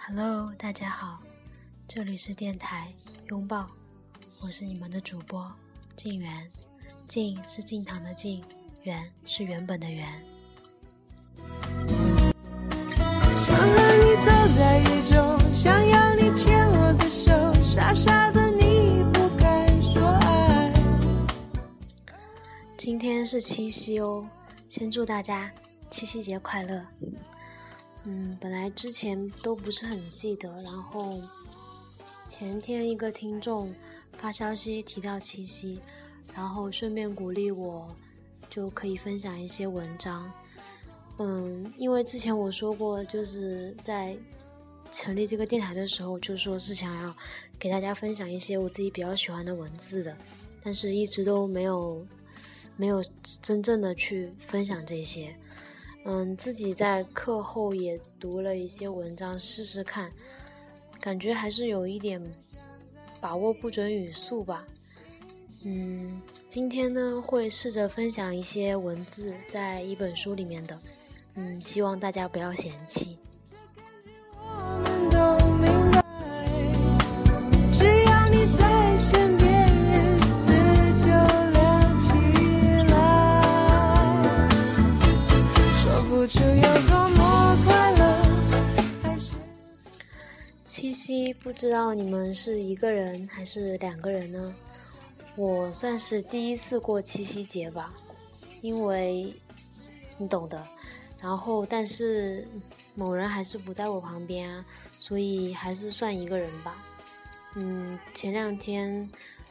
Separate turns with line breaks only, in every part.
Hello，大家好，这里是电台拥抱，我是你们的主播静源，静是静堂的静，源是原本的源。今天是七夕哦，先祝大家七夕节快乐。嗯，本来之前都不是很记得，然后前天一个听众发消息提到七夕，然后顺便鼓励我，就可以分享一些文章。嗯，因为之前我说过，就是在成立这个电台的时候，就说是想要给大家分享一些我自己比较喜欢的文字的，但是一直都没有没有真正的去分享这些。嗯，自己在课后也读了一些文章，试试看，感觉还是有一点把握不准语速吧。嗯，今天呢会试着分享一些文字在一本书里面的，嗯，希望大家不要嫌弃。七不知道你们是一个人还是两个人呢？我算是第一次过七夕节吧，因为你懂的。然后，但是某人还是不在我旁边啊，所以还是算一个人吧。嗯，前两天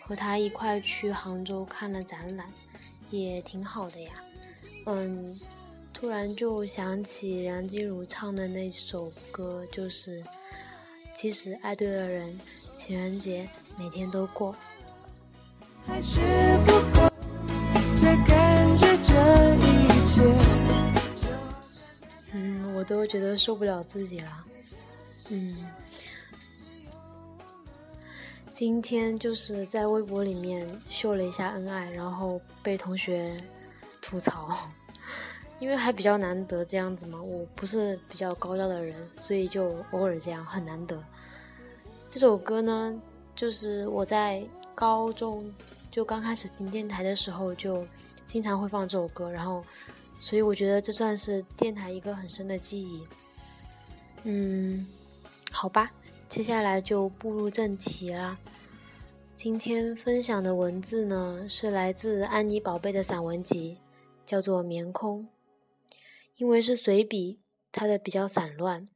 和他一块去杭州看了展览，也挺好的呀。嗯，突然就想起梁静茹唱的那首歌，就是“其实爱对了人，情人节每天都过
还是不够，这感觉这一切。”。
嗯，我都觉得受不了自己了。嗯，今天就是在微博里面秀了一下恩爱，然后被同学吐槽，因为还比较难得这样子嘛。我不是比较高调的人，所以就偶尔这样，很难得。这首歌呢，就是我在高中就刚开始听电台的时候，就经常会放这首歌，然后，所以我觉得这算是电台一个很深的记忆。嗯，好吧，接下来就步入正题啦。今天分享的文字呢，是来自安妮宝贝的散文集，叫做《棉空》。因为是随笔，它的比较散乱，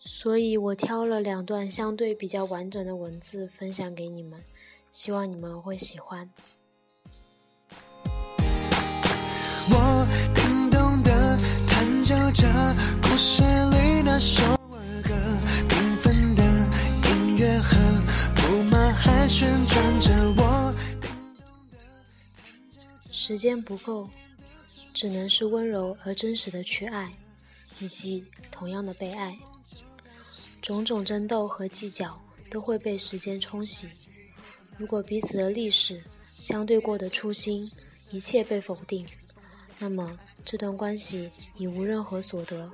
所以我挑了两段相对比较完整的文字分享给你们，希望你们会喜欢。
我叮咚地弹奏着故事里那首儿歌，缤纷的音乐盒木马还旋转着我。
时间不够，只能是温柔而真实的去爱，以及同样的被爱。种种争斗和计较都会被时间冲洗。如果彼此的历史、相对过的初心，一切被否定，那么这段关系已无任何所得，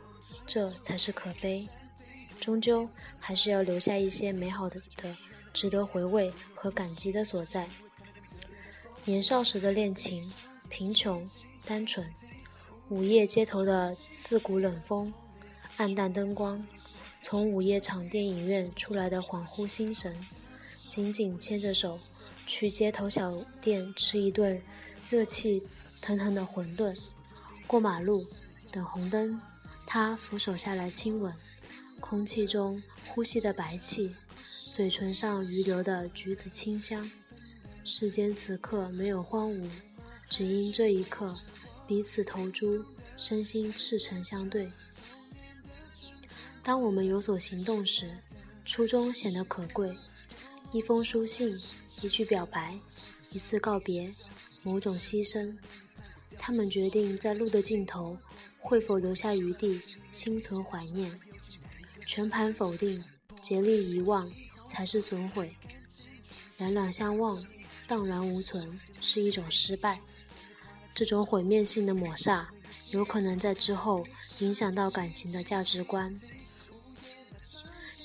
这才是可悲。终究还是要留下一些美好的的、值得回味和感激的所在。年少时的恋情，贫穷、单纯，午夜街头的刺骨冷风，暗淡灯光，从午夜场电影院出来的恍惚心神，紧紧牵着手去街头小店吃一顿热气腾腾的馄饨，过马路等红灯，他扶手下来亲吻，空气中呼吸的白气，嘴唇上余留的橘子清香。世间此刻没有荒芜，只因这一刻彼此投诸，身心赤诚相对。当我们有所行动时，初衷显得可贵。一封书信，一句表白，一次告别，某种牺牲。他们决定在路的尽头，会否留下余地，心存怀念。全盘否定，竭力遗忘，才是损毁。两两相望，荡然无存是一种失败。这种毁灭性的抹杀，有可能在之后影响到感情的价值观。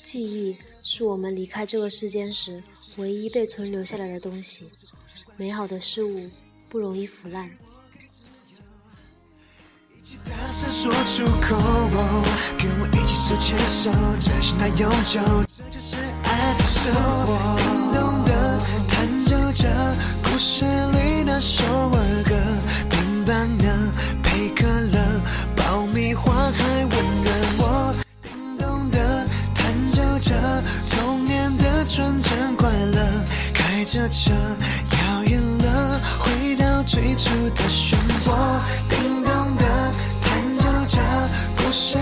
记忆是我们离开这个世间时唯一被存留下来的东西。美好的事物不容易腐烂。
故事里那首儿歌，冰棒呢，配可乐，爆米花还温热我。叮咚的弹奏着童年的纯真快乐，开着车遥远了，回到最初的漩涡。叮咚的弹奏着故事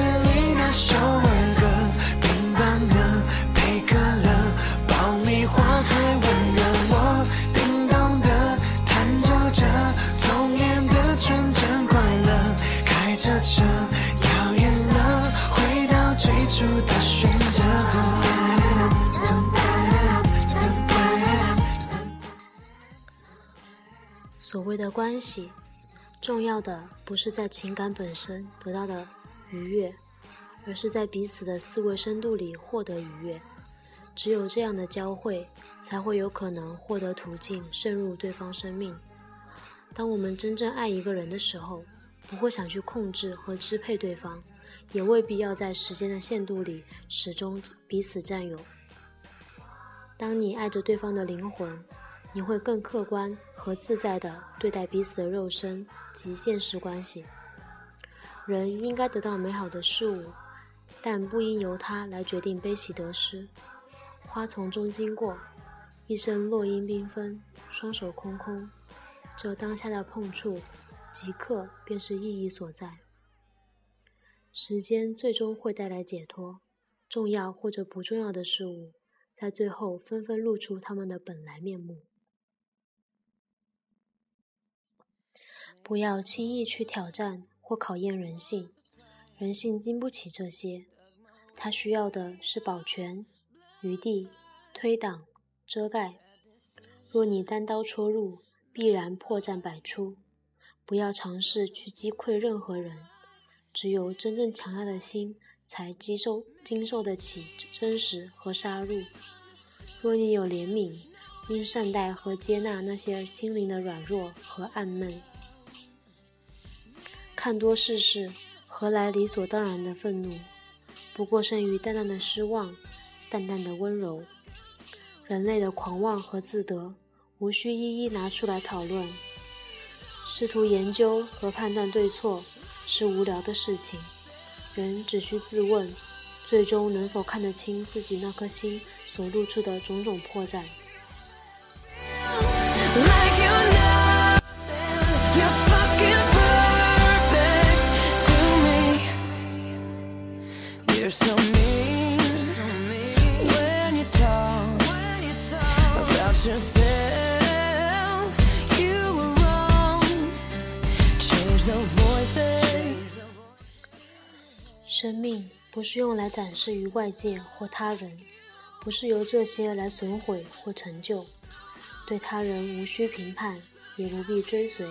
的
关系，重要的不是在情感本身得到的愉悦，而是在彼此的思维深度里获得愉悦。只有这样的交汇，才会有可能获得途径渗入对方生命。当我们真正爱一个人的时候，不会想去控制和支配对方，也未必要在时间的限度里始终彼此占有。当你爱着对方的灵魂，你会更客观和自在地对待彼此的肉身及现实关系。人应该得到美好的事物，但不应由它来决定悲喜得失。花丛中经过，一身落英缤纷，双手空空，这当下的碰触，即刻便是意义所在。时间最终会带来解脱，重要或者不重要的事物，在最后纷纷露出它们的本来面目。不要轻易去挑战或考验人性，人性经不起这些，它需要的是保全、余地、推挡、遮盖。若你单刀戳入，必然破绽百出。不要尝试去击溃任何人，只有真正强大的心，才经受经受得起真实和杀戮。若你有怜悯，应善待和接纳那些心灵的软弱和暗闷。看多世事，何来理所当然的愤怒？不过胜于淡淡的失望，淡淡的温柔。人类的狂妄和自得，无需一一拿出来讨论。试图研究和判断对错，是无聊的事情。人只需自问，最终能否看得清自己那颗心所露出的种种破绽？
For so many
生命不是用来展示于外界或他人，不是由这些来损毁或成就。对他人无需评判，也不必追随。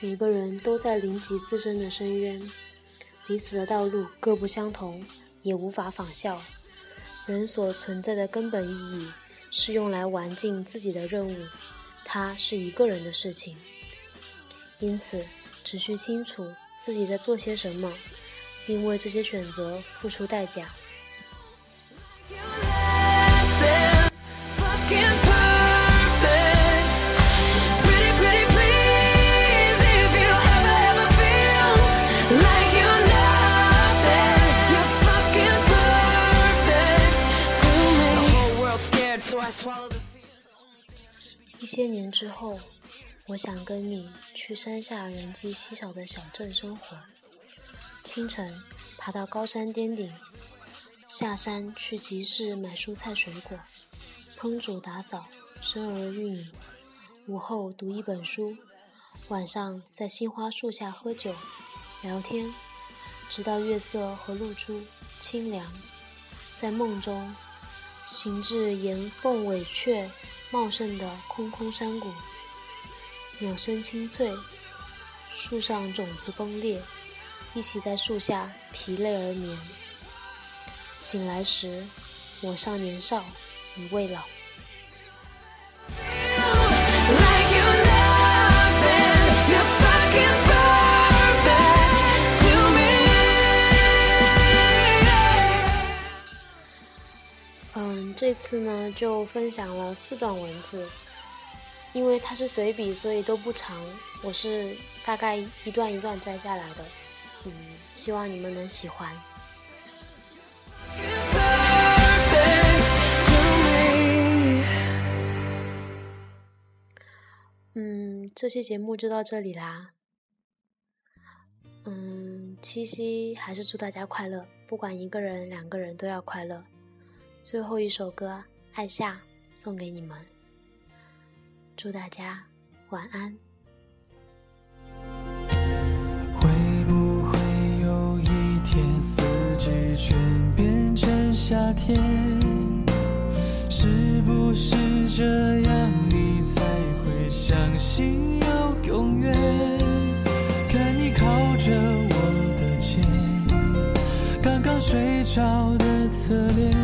每个人都在临及自身的深渊，彼此的道路各不相同，也无法仿效。人所存在的根本意义是用来完尽自己的任务，它是一个人的事情。因此，只需清楚自己在做些什么，并为这些选择付出代价。千年之后，我想跟你去山下人迹稀少的小镇生活。清晨，爬到高山巅顶，下山去集市买蔬菜水果，烹煮打扫，生儿育女。午后读一本书，晚上在杏花树下喝酒、聊天，直到月色和露珠清凉。在梦中，行至岩缝尾雀，茂盛的空空山谷，鸟声清脆，树上种子崩裂，一起在树下疲累而眠。醒来时，我尚年少，你未老。这次呢就分享了四段文字，因为它是随笔，所以都不长，我是大概一段一段摘下来的。嗯，希望你们能喜欢。嗯，这期节目就到这里啦。嗯，七夕还是祝大家快乐，不管一个人、两个人都要快乐。最后一首歌《爱夏》送给你们，祝大家晚安。
会不会有一天，四季全变成夏天？是不是这样，你才会相信有永远？看你靠着我的肩，刚刚睡着的侧脸，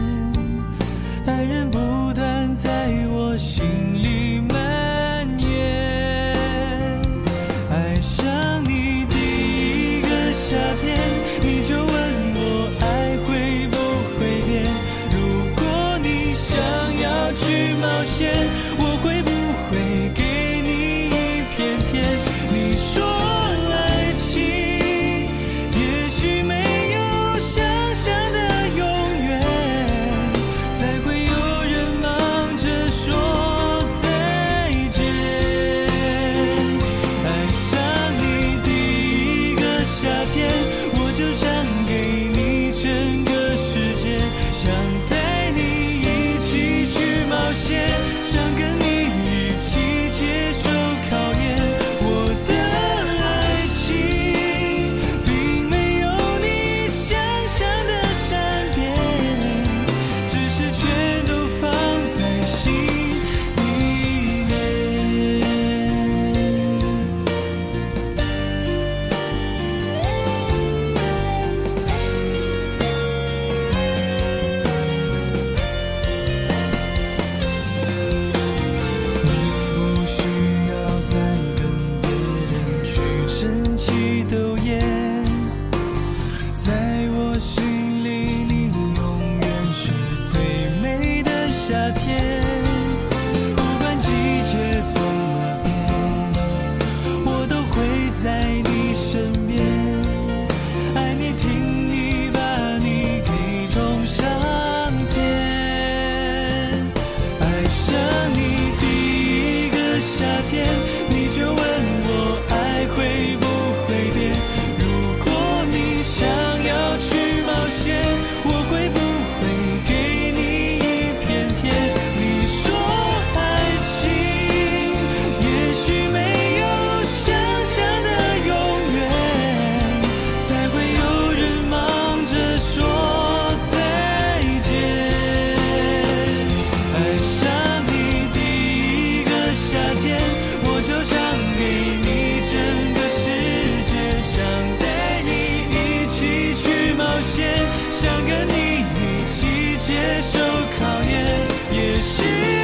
一起接受考验。也许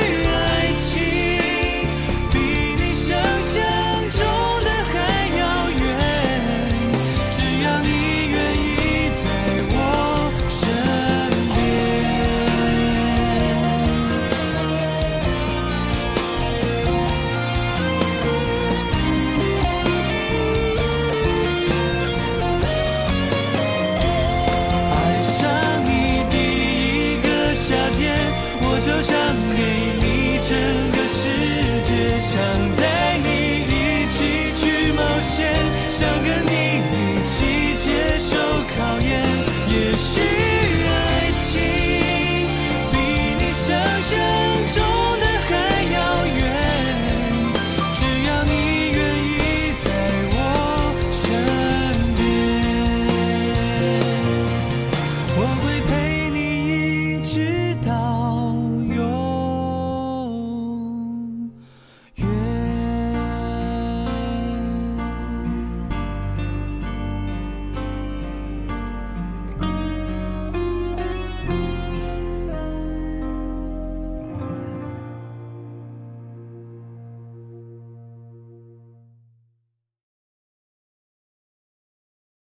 就想给你整个世界，想